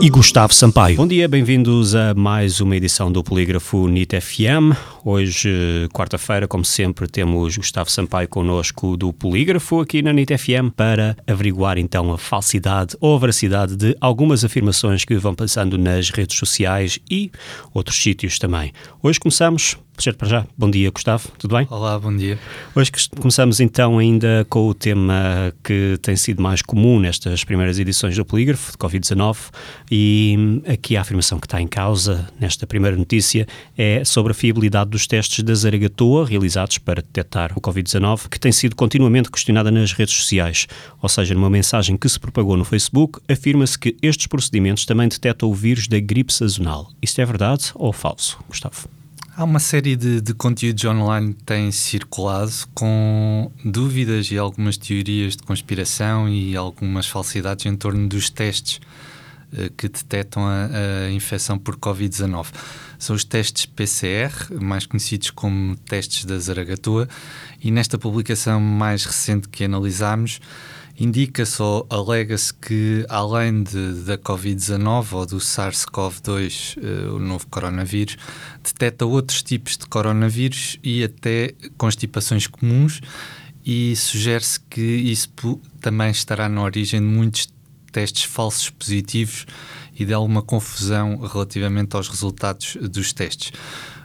e Gustavo Sampaio. Bom dia, bem-vindos a mais uma edição do Polígrafo NIT FM. Hoje, quarta-feira, como sempre, temos Gustavo Sampaio connosco do Polígrafo aqui na NIT FM para averiguar então a falsidade ou a veracidade de algumas afirmações que vão passando nas redes sociais e outros sítios também. Hoje começamos Certo, para já. Bom dia, Gustavo. Tudo bem? Olá, bom dia. Hoje começamos então ainda com o tema que tem sido mais comum nestas primeiras edições do Polígrafo, de Covid-19, e aqui a afirmação que está em causa nesta primeira notícia é sobre a fiabilidade dos testes da Zaragatoa realizados para detectar o Covid-19, que tem sido continuamente questionada nas redes sociais. Ou seja, numa mensagem que se propagou no Facebook, afirma-se que estes procedimentos também detectam o vírus da gripe sazonal. Isto é verdade ou falso, Gustavo? Há uma série de, de conteúdos online que têm circulado com dúvidas e algumas teorias de conspiração e algumas falsidades em torno dos testes que detectam a, a infecção por Covid-19. São os testes PCR, mais conhecidos como testes da Zaragatoa, e nesta publicação mais recente que analisámos, indica-se ou alega-se que, além de, da Covid-19 ou do SARS-CoV-2, uh, o novo coronavírus, detecta outros tipos de coronavírus e até constipações comuns, e sugere-se que isso também estará na origem de muitos testes falsos positivos e de alguma confusão relativamente aos resultados dos testes.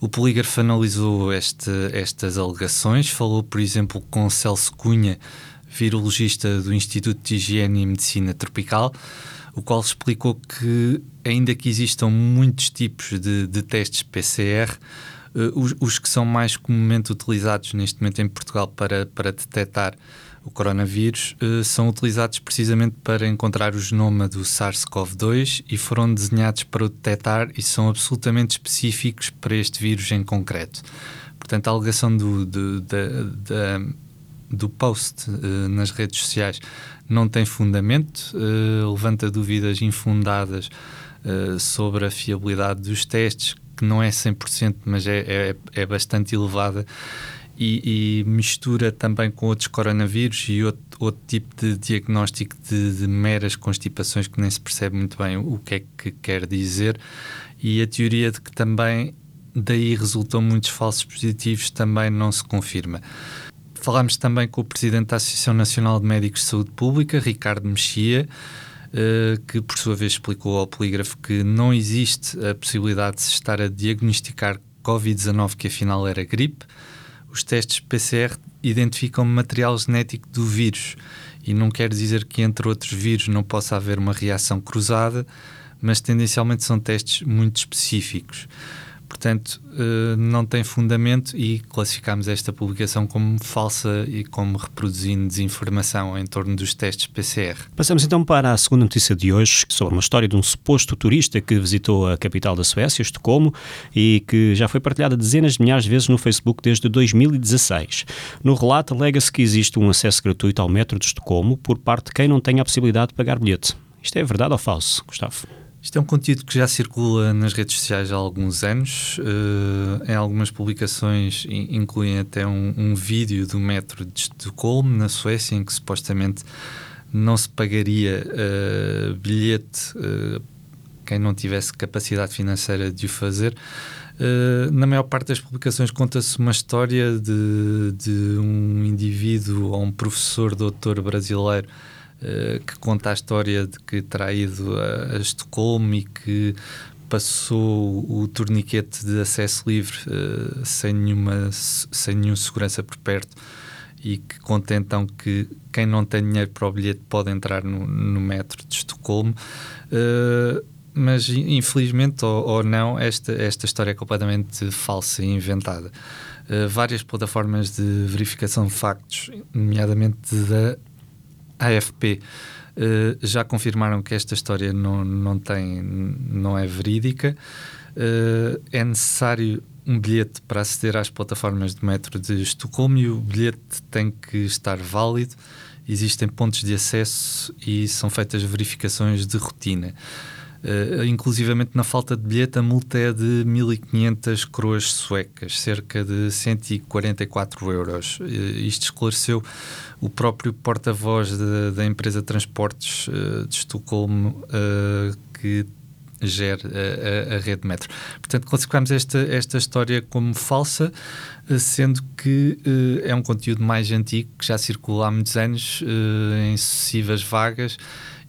O polígrafo analisou este, estas alegações, falou, por exemplo, com Celso Cunha, virologista do Instituto de Higiene e Medicina Tropical, o qual explicou que, ainda que existam muitos tipos de, de testes PCR, os, os, que são mais comumente utilizados neste momento em Portugal para, para detectar o coronavírus uh, são utilizados precisamente para encontrar o genoma do SARS-CoV-2 e foram desenhados para o detectar e são absolutamente específicos para este vírus em concreto. Portanto, a alegação do, do, da, do post uh, nas redes sociais não tem fundamento, uh, levanta dúvidas infundadas sobre a fiabilidade dos testes, que não é 100%, mas é, é, é bastante elevada, e, e, mistura também com outros coronavírus e outro, outro tipo de diagnóstico de, de, meras constipações que nem se percebe muito bem o que é que quer dizer, e a teoria de que também daí resultam muitos falsos positivos também não se confirma. Falámos também com o presidente da Associação Nacional de Médicos de Saúde Pública, Ricardo Mexia, que por sua vez explicou ao polígrafo que não existe a possibilidade de se estar a diagnosticar Covid-19, que afinal era gripe. Os testes PCR identificam material genético do vírus e não quer dizer que entre outros vírus não possa haver uma reação cruzada, mas tendencialmente são testes muito específicos. Portanto, eh, não tem fundamento e classificamos esta publicação como falsa e como reproduzindo desinformação em torno dos testes PCR. Passamos então para a segunda notícia de hoje, sobre uma história de um suposto turista que visitou a capital da Suécia, Estocolmo, e que já foi partilhada dezenas de milhares de vezes no Facebook desde 2016. No relato, alega-se que existe um acesso gratuito ao metro de Estocolmo por parte de quem não tem a possibilidade de pagar bilhete. Isto é verdade ou falso, Gustavo? Isto é um conteúdo que já circula nas redes sociais há alguns anos. Uh, em algumas publicações incluem até um, um, vídeo do metro de Estocolmo, na Suécia, em que supostamente não se pagaria uh, bilhete uh, quem não tivesse capacidade financeira de o fazer. na maior parte das publicações conta-se uma história de, de um indivíduo ou um professor doutor brasileiro eh, que conta a história de que terá ido a, a Estocolmo e que passou o torniquete de acesso livre uh, sem, nenhuma, sem nenhuma segurança por perto e que conta então que quem não tem dinheiro para o bilhete pode entrar no, no metro de Estocolmo. Uh, mas infelizmente ou, ou, não, esta, esta história é completamente falsa e inventada. Uh, várias plataformas de verificação de factos, nomeadamente da AFP uh, já confirmaram que esta história não, não, tem, não é verídica. Uh, é necessário um bilhete para aceder às plataformas de metro de Estocolmo e o bilhete tem que estar válido. Existem pontos de acesso e são feitas verificações de rotina. Uh, inclusivamente na falta de bilhete, a multa é de 1.500 coroas suecas, cerca de 144 euros. Uh, isto esclareceu o próprio porta-voz da empresa de transportes uh, de Estocolmo, que gere a, a, a, rede metro. Portanto, classificamos esta, esta história como falsa, sendo que é um conteúdo mais antigo, que já circula há muitos anos, em sucessivas vagas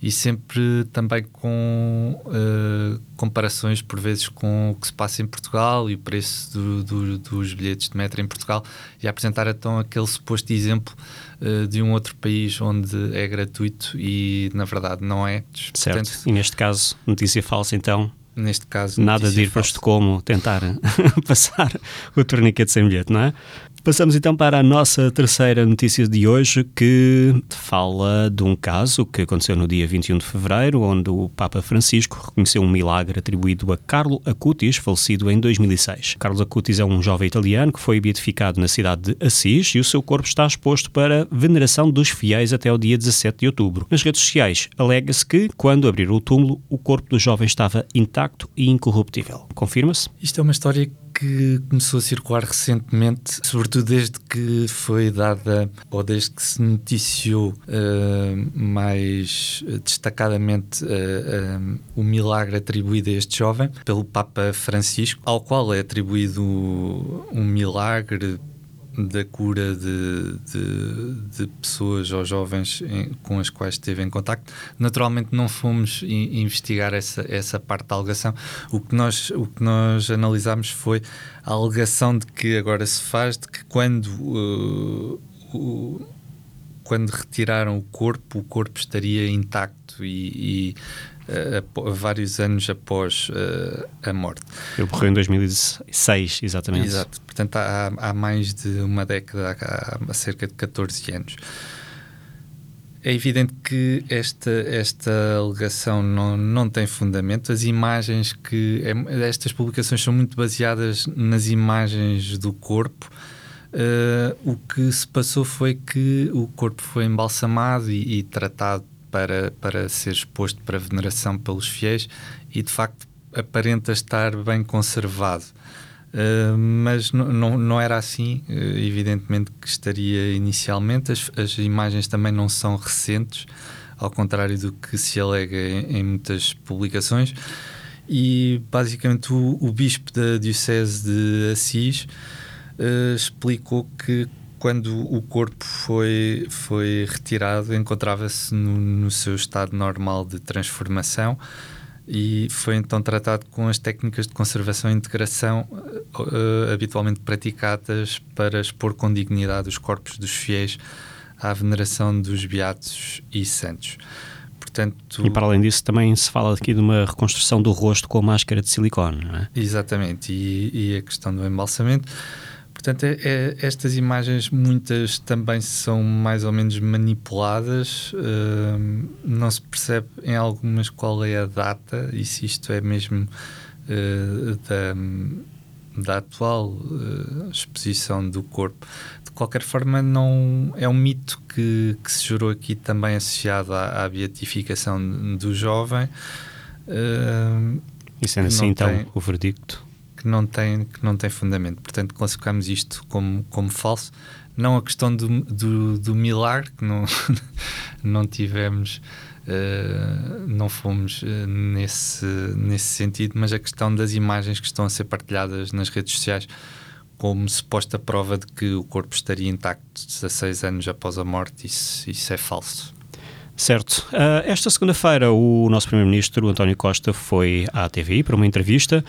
e sempre também com uh, comparações por vezes com o que se passa em Portugal e o preço do, do, dos bilhetes de metro em Portugal e apresentar então aquele suposto exemplo uh, de um outro país onde é gratuito e na verdade não é. Certo, Portanto, e neste caso notícia falsa então neste caso. Nada de ir para Estocolmo tentar passar o torniquete sem bilhete, não é? Passamos então para a nossa terceira notícia de hoje, que fala de um caso que aconteceu no dia 21 de fevereiro, onde o Papa Francisco reconheceu um milagre atribuído a Carlo Acutis, falecido em 2006. Carlo Acutis é um jovem italiano que foi beatificado na cidade de Assis e o seu corpo está exposto para veneração dos fiéis até o dia 17 de outubro. Nas redes sociais, alega-se que, quando abriram o túmulo, o corpo do jovem estava intacto e incorruptível. Confirma-se? Isto é uma história que começou a circular recentemente, sobretudo desde que foi dada, ou desde que se noticiou uh, mais destacadamente uh, uh, o milagre atribuído a este jovem pelo Papa Francisco, ao qual é atribuído um milagre da cura de, de, de, pessoas ou jovens em, com as quais esteve em contacto. Naturalmente não fomos in, investigar essa, essa parte da alegação. O que, nós, o que nós analisámos foi a alegação de que agora se faz de que quando uh, o, quando retiraram o corpo, o corpo estaria intacto e, e uh, vários anos após uh, a morte. Ele morreu em 2006, exatamente. Exato, portanto há, há mais de uma década, há, há cerca de 14 anos. É evidente que esta, esta alegação não, não tem fundamento. As imagens que. É, estas publicações são muito baseadas nas imagens do corpo. Uh, o que se passou foi que o corpo foi embalsamado e, e tratado para, para ser exposto para veneração pelos fiéis e de facto aparenta estar bem conservado. Uh, mas não, não era assim, uh, evidentemente que estaria inicialmente. As, as, imagens também não são recentes, ao contrário do que se alega em, em muitas publicações. E basicamente o, o, bispo da Diocese de Assis uh, explicou que quando o corpo foi, foi retirado, encontrava-se no, no, seu estado normal de transformação e foi então tratado com as técnicas de conservação e integração uh, habitualmente praticadas para expor com dignidade os corpos dos fiéis à veneração dos beatos e santos. Portanto, e para além disso, também se fala aqui de uma reconstrução do rosto com máscara de silicone, não é? Exatamente, e, e a questão do embalsamento. Portanto, é, é, estas imagens, muitas também são mais ou menos manipuladas, uh, não se percebe em algumas qual é a data e se isto é mesmo uh, da, da atual uh, exposição do corpo. De qualquer forma, não é um mito que, que se jurou aqui também associado à, à beatificação do jovem. e sendo assim, então, tem... o verdicto? Que não tem, que não tem fundamento. Portanto, classificamos isto como, como falso. Não a questão do, do, do milagre, que não, não tivemos, uh, não fomos uh, nesse, nesse sentido, mas a questão das imagens que estão a ser partilhadas nas redes sociais como suposta prova de que o corpo estaria intacto 16 anos após a morte, isso, isso é falso. Certo. Uh, esta segunda-feira, o nosso Primeiro-Ministro, António Costa, foi à TV para uma entrevista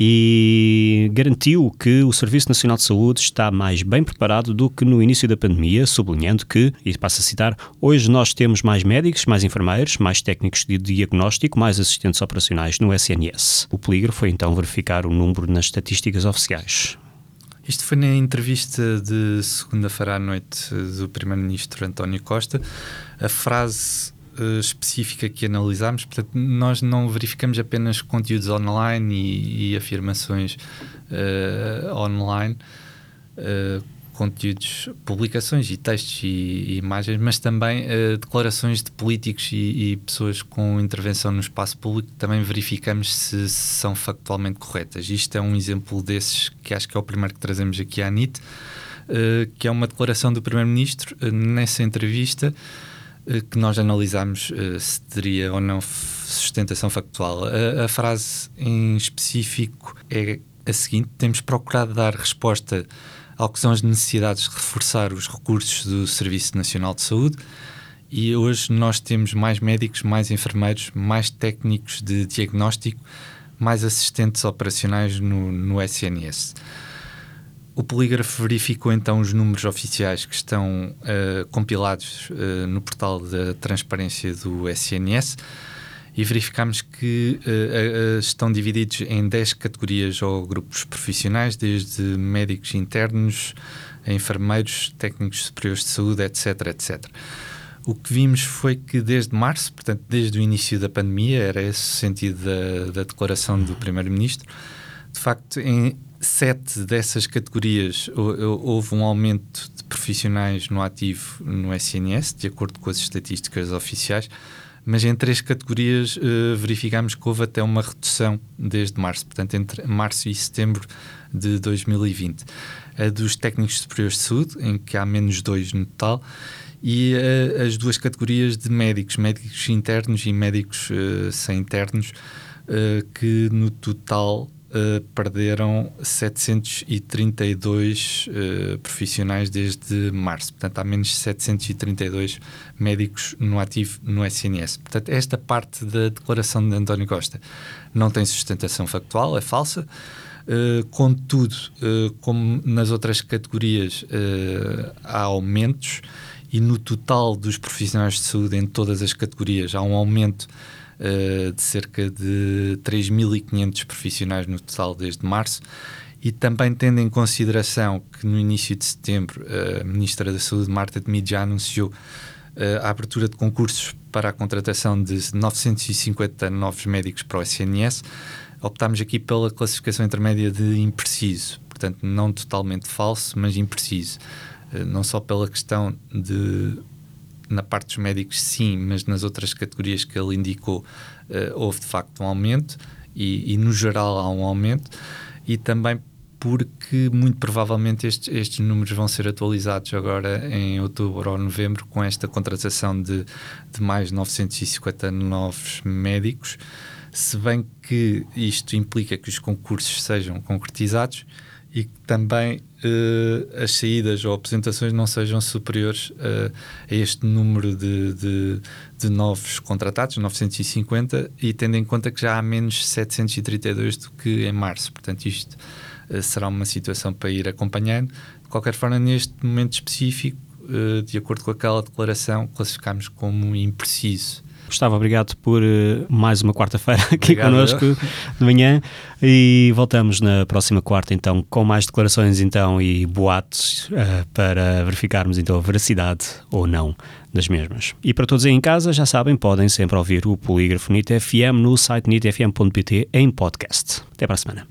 e garantiu que o Serviço Nacional de Saúde está mais bem preparado do que no início da pandemia, sublinhando que, e passo a citar, hoje nós temos mais médicos, mais enfermeiros, mais técnicos de diagnóstico, mais assistentes operacionais no SNS. O polígrafo foi então verificar o número nas estatísticas oficiais. Isto foi na entrevista de segunda-feira à noite do Primeiro-Ministro António Costa. A frase uh, específica que analisamos. Portanto, nós não verificamos apenas conteúdos online e, e afirmações uh, online, uh, conteúdos, publicações e textos e, e imagens, mas também declarações de políticos e, e, pessoas com intervenção no espaço público. Também verificamos se, são factualmente corretas. Isto é um exemplo desses que acho que é o primeiro que trazemos aqui à NIT. que é uma declaração do Primeiro-Ministro nessa entrevista eh, que nós analisamos uh, se teria ou não sustentação factual. A, frase em específico é a seguinte: temos procurado dar resposta ao que são as necessidades de reforçar os recursos do Serviço Nacional de Saúde. E hoje nós temos mais médicos, mais enfermeiros, mais técnicos de diagnóstico, mais assistentes operacionais no, no SNS. O polígrafo verificou então os números oficiais que estão uh, compilados uh, no portal da transparência do SNS e verificamos que uh, estão divididos em 10 categorias ou grupos profissionais, desde médicos internos, enfermeiros, técnicos superiores de saúde, etc, etc. O que vimos foi que desde março, portanto desde o início da pandemia, era esse o sentido da, da declaração do Primeiro-Ministro, de facto, em sete dessas categorias houve um aumento de profissionais no ativo no SNS, de acordo com as estatísticas oficiais, mas em três categorias uh, verificamos que houve até uma redução desde março, portanto, entre março e setembro de 2020. A dos técnicos superiores de saúde, em que há menos dois no total, e uh, as duas categorias de médicos, médicos internos e médicos uh, sem internos, que no total Uh, perderam 732 uh, profissionais desde março. Portanto, há menos 732 médicos no ativo no SNS. Portanto, esta parte da declaração de António Costa não tem sustentação factual, é falsa. Uh, contudo, como nas outras categorias há aumentos e no total dos profissionais de saúde em todas as categorias há um aumento uh, de cerca de 3.500 profissionais no total desde março. E também tendo em consideração que no início de setembro a Ministra da Saúde, Marta Temido, já anunciou uh, a abertura de concursos para a contratação de 950 novos médicos para o SNS, optámos aqui pela classificação intermédia de impreciso, portanto, não totalmente falso, mas impreciso. Não só pela questão de na parte dos médicos, sim, mas nas outras categorias que ele indicou, uh, houve de facto um aumento e, e, no geral, há um aumento. E também porque muito provavelmente estes, estes, números vão ser atualizados agora em outubro ou novembro com esta contratação de, de mais 950 novos médicos, se bem que isto implica que os concursos sejam concretizados e que também uh, as saídas ou apresentações não sejam superiores uh, a este número de, de, de, novos contratados, 950, e tendo em conta que já há menos 732 do que em março. Portanto, isto uh, será uma situação para ir acompanhando. De qualquer forma, neste momento específico, de acordo com aquela declaração, classificamos como impreciso. Gustavo, obrigado por uh, mais uma quarta-feira aqui obrigado. connosco de manhã e voltamos na próxima quarta então com mais declarações então e boatos uh, para verificarmos então a veracidade ou não das mesmas. E para todos aí em casa, já sabem, podem sempre ouvir o Polígrafo NIT FM no site nitfm.pt em podcast. Até para a semana.